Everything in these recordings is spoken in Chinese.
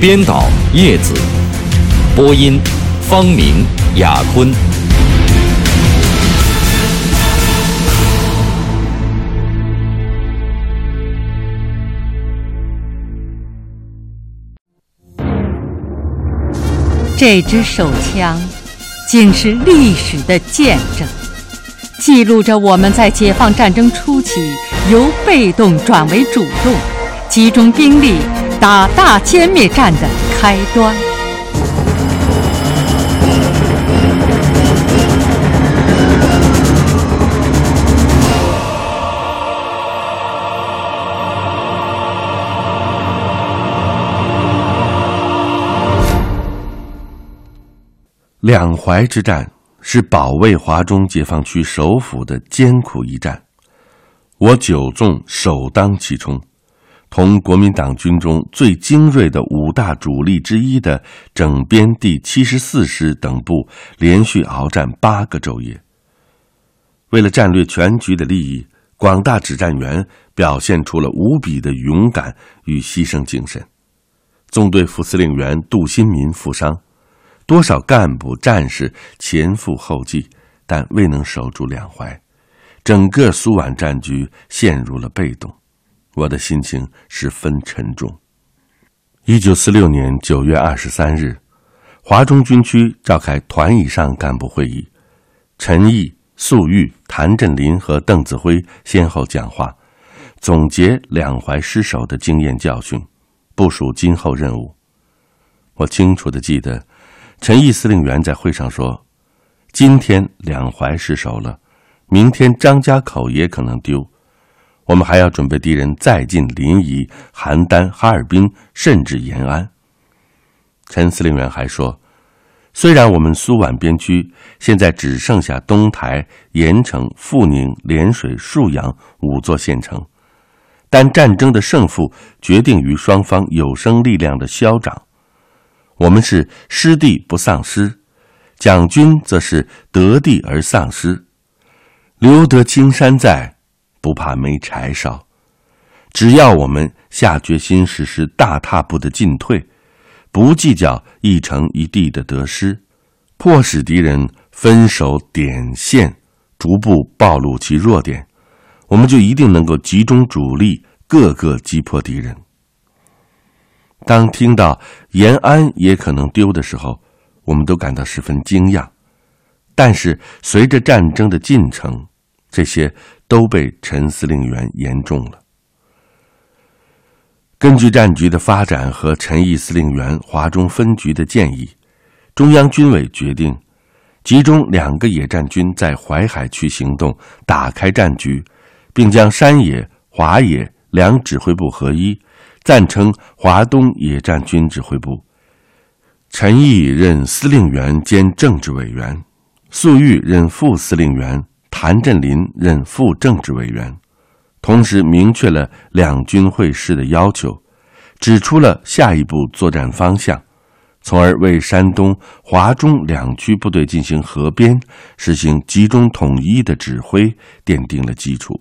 编导叶子，播音方明、雅坤。这支手枪，竟是历史的见证，记录着我们在解放战争初期由被动转为主动，集中兵力。打大歼灭战的开端。两淮之战是保卫华中解放区首府的艰苦一战，我九纵首当其冲。同国民党军中最精锐的五大主力之一的整编第七十四师等部连续鏖战八个昼夜。为了战略全局的利益，广大指战员表现出了无比的勇敢与牺牲精神。纵队副司令员杜新民负伤，多少干部战士前赴后继，但未能守住两淮，整个苏皖战局陷入了被动。我的心情十分沉重。一九四六年九月二十三日，华中军区召开团以上干部会议，陈毅、粟裕、谭震林和邓子恢先后讲话，总结两淮失守的经验教训，部署今后任务。我清楚的记得，陈毅司令员在会上说：“今天两淮失守了，明天张家口也可能丢。”我们还要准备敌人再进临沂、邯郸、哈尔滨，甚至延安。陈司令员还说，虽然我们苏皖边区现在只剩下东台、盐城、阜宁、涟水、沭阳五座县城，但战争的胜负决定于双方有生力量的消长。我们是失地不丧失，蒋军则是得地而丧失。留得青山在。不怕没柴烧，只要我们下决心实施大踏步的进退，不计较一城一地的得失，迫使敌人分守点线，逐步暴露其弱点，我们就一定能够集中主力，各个击破敌人。当听到延安也可能丢的时候，我们都感到十分惊讶。但是随着战争的进程，这些。都被陈司令员言中了。根据战局的发展和陈毅司令员华中分局的建议，中央军委决定集中两个野战军在淮海区行动，打开战局，并将山野、华野两指挥部合一，暂称华东野战军指挥部。陈毅任司令员兼政治委员，粟裕任副司令员。谭震林任副政治委员，同时明确了两军会师的要求，指出了下一步作战方向，从而为山东、华中两区部队进行合编、实行集中统一的指挥奠定了基础。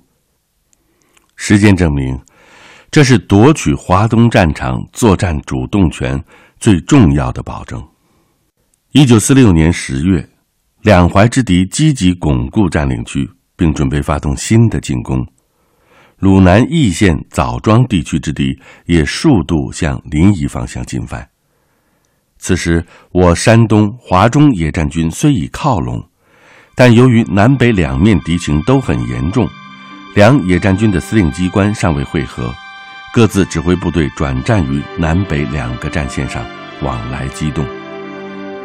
实践证明，这是夺取华东战场作战主动权最重要的保证。一九四六年十月。两淮之敌积极巩固占领区，并准备发动新的进攻。鲁南易县枣庄地区之敌也数度向临沂方向进犯。此时，我山东华中野战军虽已靠拢，但由于南北两面敌情都很严重，两野战军的司令机关尚未会合，各自指挥部队转战于南北两个战线上，往来机动。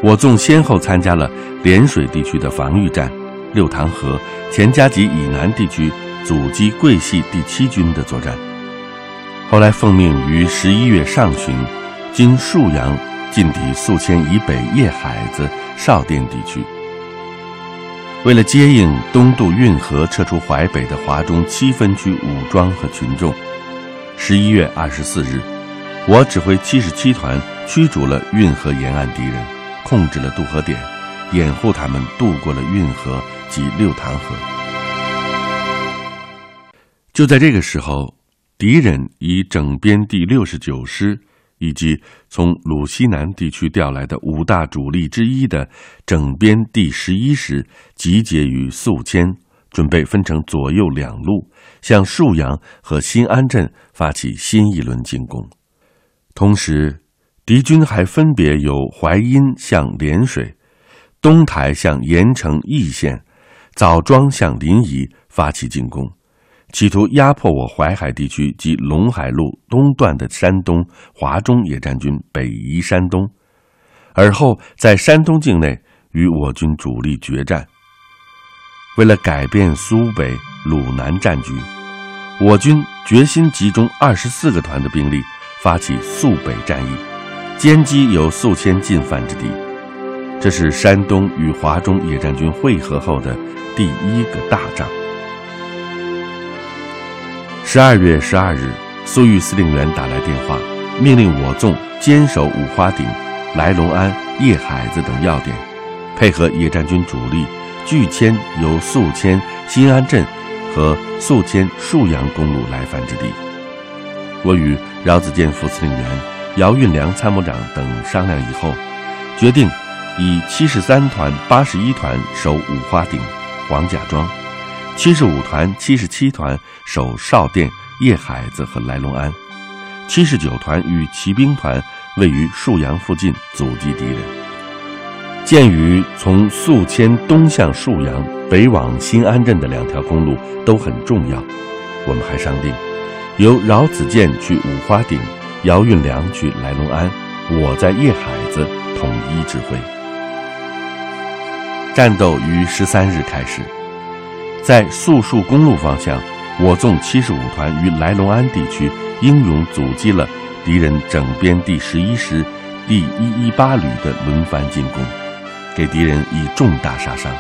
我纵先后参加了涟水地区的防御战，六塘河、钱家集以南地区阻击桂系第七军的作战。后来奉命于十一月上旬，经沭阳进抵宿迁以北叶海子、邵店地区。为了接应东渡运河撤出淮北的华中七分区武装和群众，十一月二十四日，我指挥七十七团驱逐了运河沿岸敌人，控制了渡河点，掩护他们渡过了运河及六塘河。就在这个时候，敌人以整编第六十九师。以及从鲁西南地区调来的五大主力之一的整编第十一师集结于宿迁，准备分成左右两路向沭阳和新安镇发起新一轮进攻。同时，敌军还分别由淮阴向涟水、东台向盐城易县、枣庄向临沂发起进攻。企图压迫我淮海地区及陇海路东段的山东华中野战军北移山东，而后在山东境内与我军主力决战。为了改变苏北鲁南战局，我军决心集中二十四个团的兵力，发起肃北战役，歼击由宿迁进犯之敌。这是山东与华中野战军会合后的第一个大仗。十二月十二日，粟裕司令员打来电话，命令我纵坚守五花顶、来龙安、叶海子等要点，配合野战军主力，拒迁由宿迁新安镇和宿迁沭阳公路来犯之地。我与饶子健副司令员、姚运良参谋长等商量以后，决定以七十三团、八十一团守五花顶、黄家庄。七十五团、七十七团守邵店、叶海子和来龙安，七十九团与骑兵团位于沭阳附近阻击敌人。鉴于从宿迁东向沭阳、北往新安镇的两条公路都很重要，我们还商定由饶子健去五花顶，姚运良去来龙安，我在叶海子统一指挥。战斗于十三日开始。在宿沭公路方向，我纵七十五团于来龙安地区英勇阻击了敌人整编第十一师第一一八旅的轮番进攻，给敌人以重大杀伤。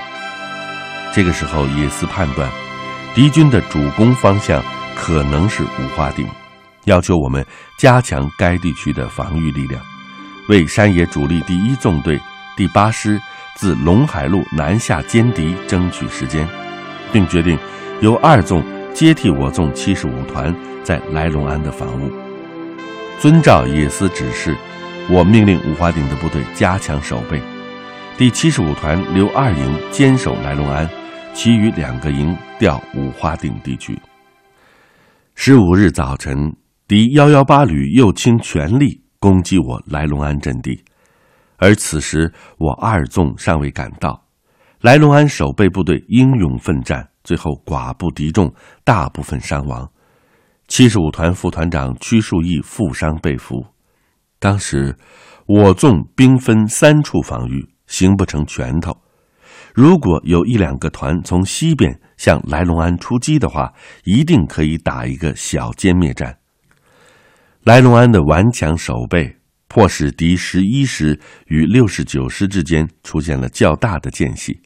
这个时候，野司判断敌军的主攻方向可能是五花顶，要求我们加强该地区的防御力量，为山野主力第一纵队第八师自陇海路南下歼敌争取时间。并决定由二纵接替我纵七十五团在来龙安的防务。遵照野司指示，我命令五花顶的部队加强守备，第七十五团留二营坚守来龙安，其余两个营调五花顶地区。十五日早晨，敌幺幺八旅又倾全力攻击我来龙安阵地，而此时我二纵尚未赶到。来龙安守备部队英勇奋战，最后寡不敌众，大部分伤亡。七十五团副团长屈树义负伤被俘。当时我纵兵分三处防御，形不成拳头。如果有一两个团从西边向来龙安出击的话，一定可以打一个小歼灭战。来龙安的顽强守备，迫使敌十一师与六十九师之间出现了较大的间隙。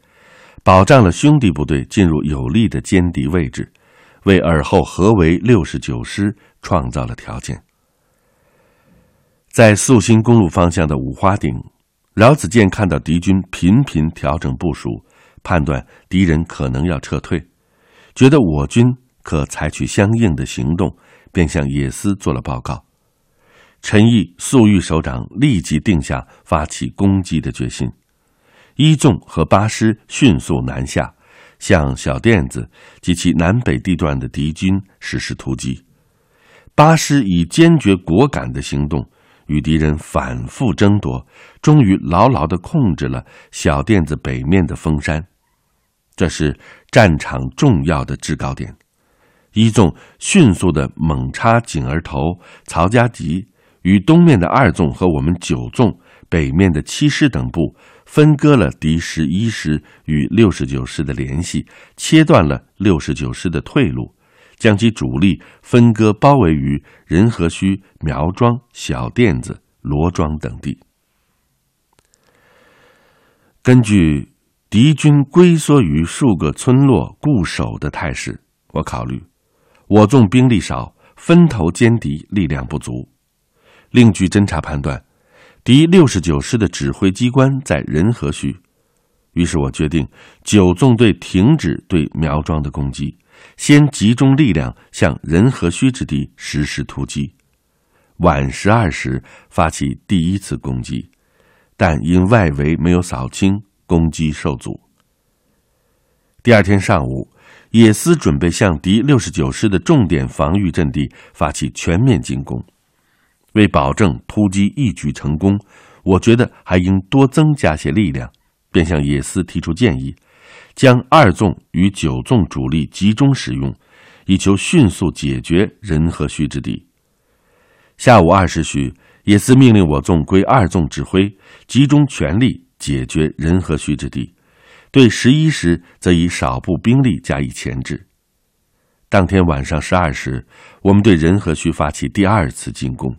保障了兄弟部队进入有利的歼敌位置，为尔后合围六十九师创造了条件。在宿新公路方向的五花顶，饶子健看到敌军频频调整部署，判断敌人可能要撤退，觉得我军可采取相应的行动，便向野司做了报告。陈毅、粟裕首长立即定下发起攻击的决心。一纵和八师迅速南下，向小店子及其南北地段的敌军实施突击。八师以坚决果敢的行动，与敌人反复争夺，终于牢牢地控制了小店子北面的峰山。这是战场重要的制高点。一纵迅速地猛插井儿头、曹家集，与东面的二纵和我们九纵、北面的七师等部。分割了敌十一师与六十九师的联系，切断了六十九师的退路，将其主力分割包围于仁和圩、苗庄、小店子、罗庄等地。根据敌军龟缩于数个村落固守的态势，我考虑，我纵兵力少，分头歼敌力量不足。另据侦察判断，敌六十九师的指挥机关在仁和圩，于是我决定九纵队停止对苗庄的攻击，先集中力量向仁和圩之地实施突击。晚十二时发起第一次攻击，但因外围没有扫清，攻击受阻。第二天上午，野司准备向敌六十九师的重点防御阵地发起全面进攻。为保证突击一举成功，我觉得还应多增加些力量，便向野司提出建议，将二纵与九纵主力集中使用，以求迅速解决仁和墟之地。下午二时许，野司命令我纵归二纵指挥，集中全力解决仁和墟之地，对十一时则以少部兵力加以钳制。当天晚上十二时，我们对仁和墟发起第二次进攻。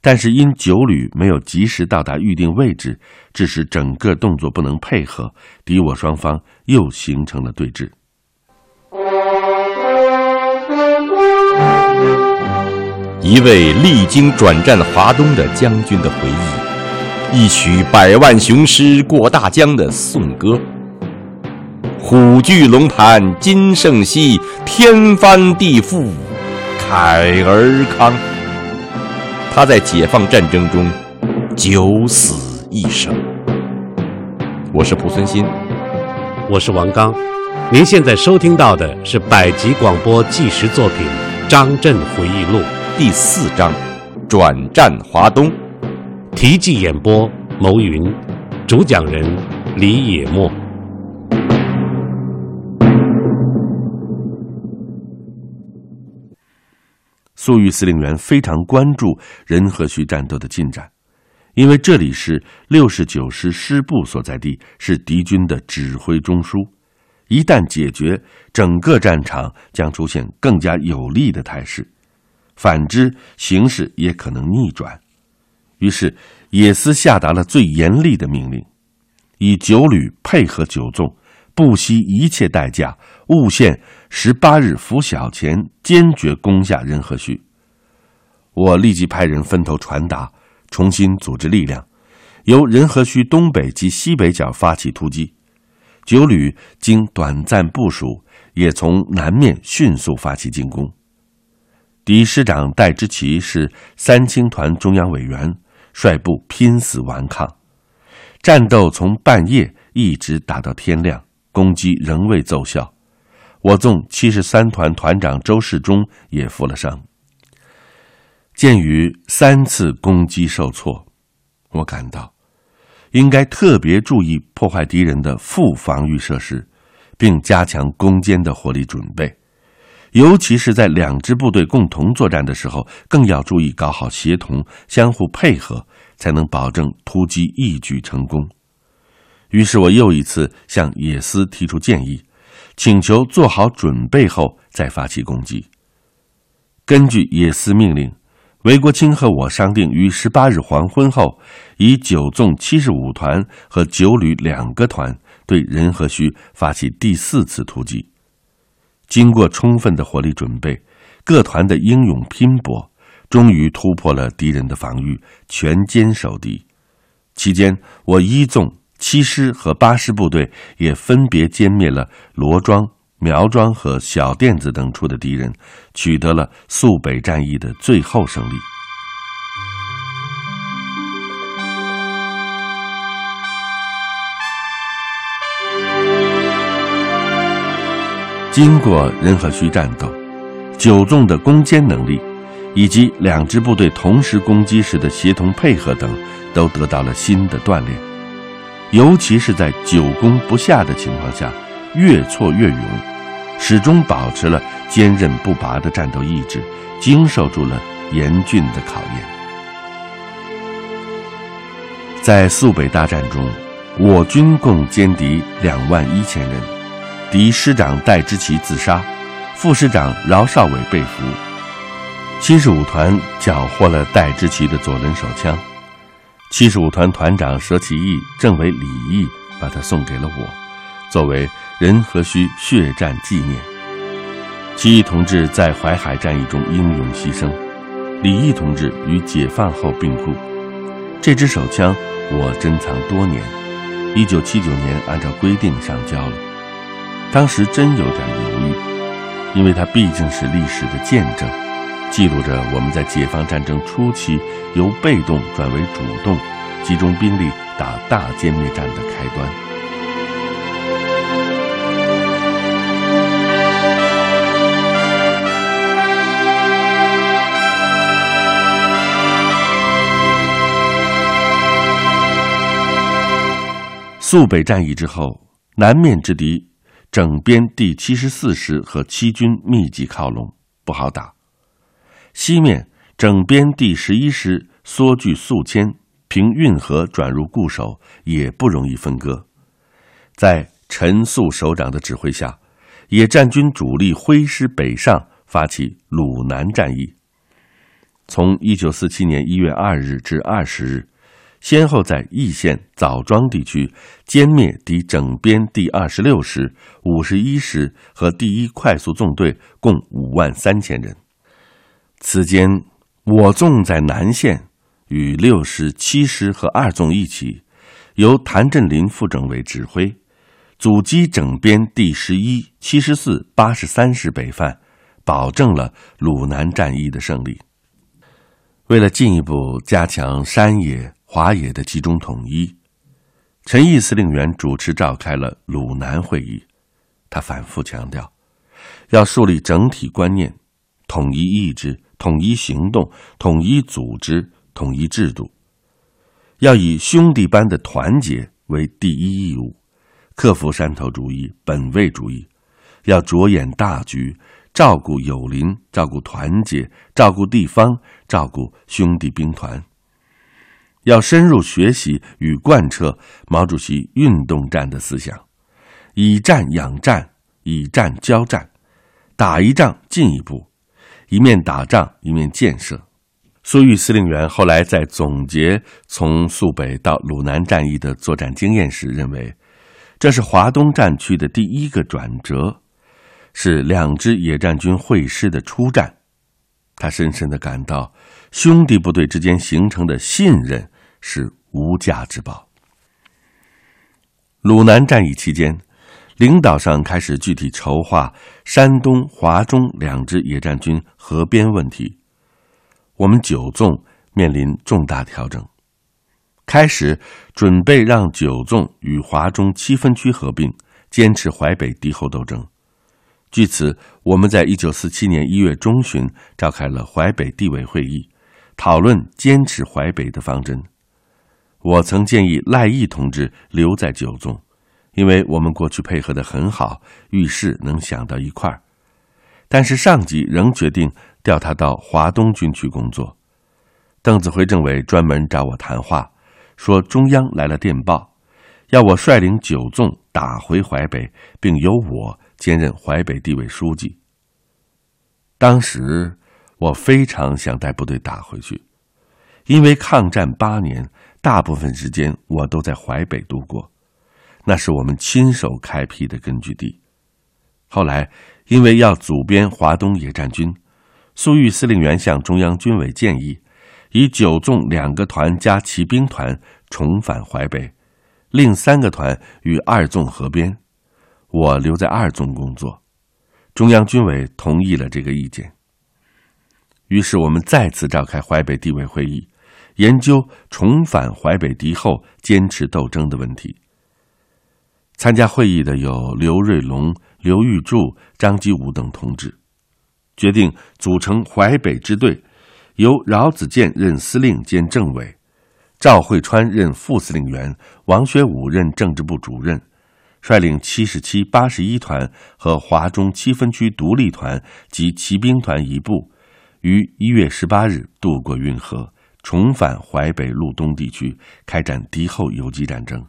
但是因九旅没有及时到达预定位置，致使整个动作不能配合，敌我双方又形成了对峙。一位历经转战华东的将军的回忆，一曲百万雄师过大江的颂歌。虎踞龙盘今胜昔，天翻地覆慨而康。他在解放战争中九死一生。我是蒲存昕，我是王刚。您现在收听到的是百集广播纪实作品《张震回忆录》第四章《转战华东》，题记演播牟云，主讲人李野墨。粟裕司令员非常关注仁和圩战斗的进展，因为这里是六十九师师部所在地，是敌军的指挥中枢。一旦解决，整个战场将出现更加有利的态势；反之，形势也可能逆转。于是，野司下达了最严厉的命令：以九旅配合九纵，不惜一切代价，务限。十八日拂晓前，坚决攻下仁和圩。我立即派人分头传达，重新组织力量，由仁和圩东北及西北角发起突击。九旅经短暂部署，也从南面迅速发起进攻。敌师长戴之奇是三青团中央委员，率部拼死顽抗。战斗从半夜一直打到天亮，攻击仍未奏效。我纵七十三团团长周世忠也负了伤。鉴于三次攻击受挫，我感到应该特别注意破坏敌人的副防御设施，并加强攻坚的火力准备。尤其是在两支部队共同作战的时候，更要注意搞好协同、相互配合，才能保证突击一举成功。于是我又一次向野司提出建议。请求做好准备后再发起攻击。根据野司命令，韦国清和我商定于十八日黄昏后，以九纵七十五团和九旅两个团对仁和圩发起第四次突击。经过充分的火力准备，各团的英勇拼搏，终于突破了敌人的防御，全歼守敌。期间，我一纵。七师和八师部队也分别歼灭了罗庄、苗庄和小店子等处的敌人，取得了肃北战役的最后胜利。经过仁和圩战斗，九纵的攻坚能力，以及两支部队同时攻击时的协同配合等，都得到了新的锻炼。尤其是在久攻不下的情况下，越挫越勇，始终保持了坚韧不拔的战斗意志，经受住了严峻的考验。在肃北大战中，我军共歼敌两万一千人，敌师长戴之奇自杀，副师长饶少伟被俘，七十五团缴获了戴之奇的左轮手枪。七十五团团长佘其义、政委李毅把它送给了我，作为仁和胥血战纪念。其义同志在淮海战役中英勇牺牲，李毅同志于解放后病故。这支手枪我珍藏多年，一九七九年按照规定上交了。当时真有点犹豫，因为它毕竟是历史的见证，记录着我们在解放战争初期由被动转为主动，集中兵力打大歼灭战的开端。肃北战役之后，南面之敌整编第七十四师和七军密集靠拢，不好打；西面整编第十一师缩距宿迁，凭运河转入固守，也不容易分割。在陈粟首长的指挥下，野战军主力挥师北上，发起鲁南战役。从一九四七年一月二日至二十日。先后在易县、枣庄地区歼灭敌整编第二十六师、五十一师和第一快速纵队，共五万三千人。此间，我纵在南线，与六师、七师和二纵一起，由谭震林副政委指挥，阻击整编第十一、七十四、八十三师北犯，保证了鲁南战役的胜利。为了进一步加强山野。华野的集中统一，陈毅司令员主持召开了鲁南会议。他反复强调，要树立整体观念、统一意志、统一行动、统一组织、统一制度，要以兄弟般的团结为第一义务，克服山头主义、本位主义，要着眼大局，照顾友邻，照顾团结，照顾地方，照顾兄弟兵团。要深入学习与贯彻毛主席运动战的思想，以战养战，以战交战，打一仗进一步，一面打仗一面建设。粟裕司令员后来在总结从肃北到鲁南战役的作战经验时，认为这是华东战区的第一个转折，是两支野战军会师的初战。他深深的感到。兄弟部队之间形成的信任是无价之宝。鲁南战役期间，领导上开始具体筹划山东、华中两支野战军合编问题。我们九纵面临重大调整，开始准备让九纵与华中七分区合并，坚持淮北敌后斗争。据此，我们在一九四七年一月中旬召开了淮北地委会议。讨论坚持淮北的方针，我曾建议赖毅同志留在九纵，因为我们过去配合的很好，遇事能想到一块儿。但是上级仍决定调他到华东军区工作。邓子恢政委专门找我谈话，说中央来了电报，要我率领九纵打回淮北，并由我兼任淮北地委书记。当时。我非常想带部队打回去，因为抗战八年，大部分时间我都在淮北度过，那是我们亲手开辟的根据地。后来，因为要组编华东野战军，粟裕司令员向中央军委建议，以九纵两个团加骑兵团重返淮北，另三个团与二纵合编，我留在二纵工作。中央军委同意了这个意见。于是我们再次召开淮北地委会议，研究重返淮北敌后、坚持斗争的问题。参加会议的有刘瑞龙、刘玉柱、张基武等同志，决定组成淮北支队，由饶子健任司令兼政委，赵慧川任副司令员，王学武任政治部主任，率领七十七、八十一团和华中七分区独立团及骑兵团一部。于一月十八日渡过运河，重返淮北路东地区，开展敌后游击战争。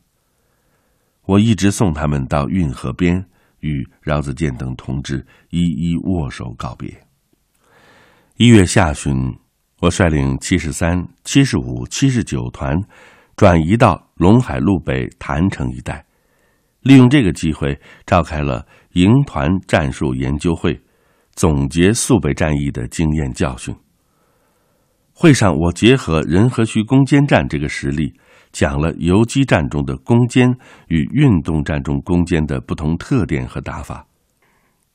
我一直送他们到运河边，与饶子健等同志一一握手告别。一月下旬，我率领七十三、七十五、七十九团转移到陇海路北郯城一带，利用这个机会召开了营团战术研究会，总结肃北战役的经验教训。会上，我结合仁和区攻坚战这个实例，讲了游击战中的攻坚与运动战中攻坚的不同特点和打法。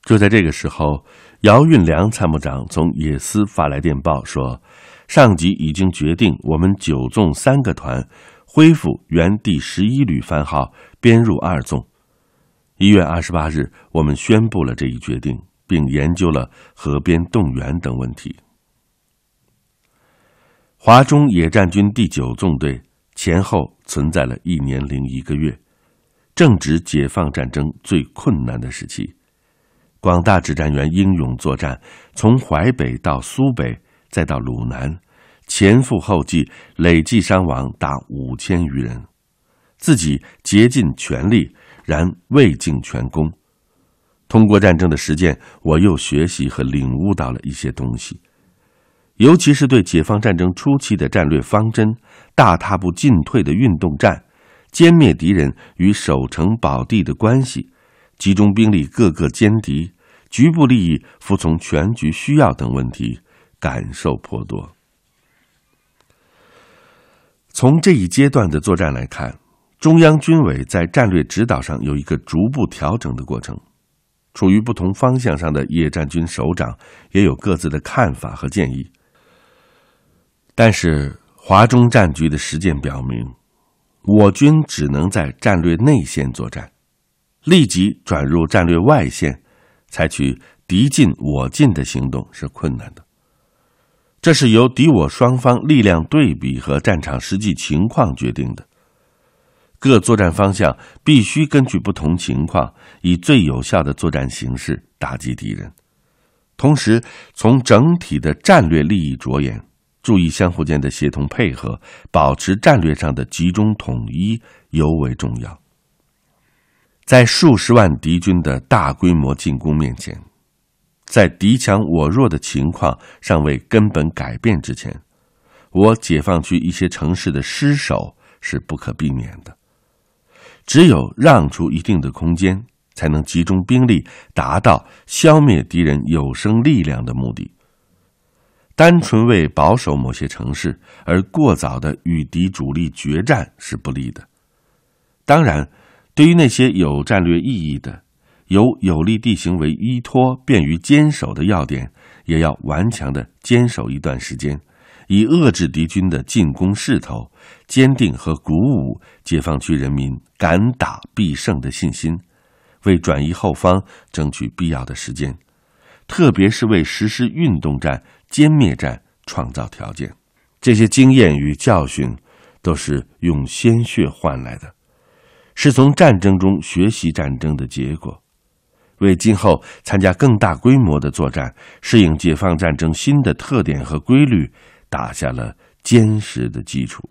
就在这个时候，姚运良参谋长从野司发来电报说，上级已经决定我们九纵三个团恢复原第十一旅番号编入二纵。一月二十八日，我们宣布了这一决定，并研究了河边动员等问题。华中野战军第九纵队前后存在了一年零一个月，正值解放战争最困难的时期。广大指战员英勇作战，从淮北到苏北，再到鲁南，前赴后继，累计伤亡达五千余人。自己竭尽全力，然未尽全功。通过战争的实践，我又学习和领悟到了一些东西。尤其是对解放战争初期的战略方针、大踏步进退的运动战、歼灭敌人与守城保地的关系、集中兵力各个歼敌、局部利益服从全局需要等问题，感受颇多。从这一阶段的作战来看，中央军委在战略指导上有一个逐步调整的过程。处于不同方向上的野战军首长也有各自的看法和建议。但是，华中战局的实践表明，我军只能在战略内线作战，立即转入战略外线，采取敌进我进的行动是困难的。这是由敌我双方力量对比和战场实际情况决定的。各作战方向必须根据不同情况，以最有效的作战形式打击敌人，同时从整体的战略利益着眼。注意相互间的协同配合，保持战略上的集中统一尤为重要。在数十万敌军的大规模进攻面前，在敌强我弱的情况尚未根本改变之前，我解放区一些城市的失守是不可避免的。只有让出一定的空间，才能集中兵力，达到消灭敌人有生力量的目的。单纯为保守某些城市而过早的与敌主力决战是不利的。当然，对于那些有战略意义的、有有利地形为依托、便于坚守的要点，也要顽强的坚守一段时间，以遏制敌军的进攻势头，坚定和鼓舞解放区人民敢打必胜的信心，为转移后方争取必要的时间，特别是为实施运动战。歼灭战创造条件，这些经验与教训都是用鲜血换来的，是从战争中学习战争的结果，为今后参加更大规模的作战、适应解放战争新的特点和规律打下了坚实的基础。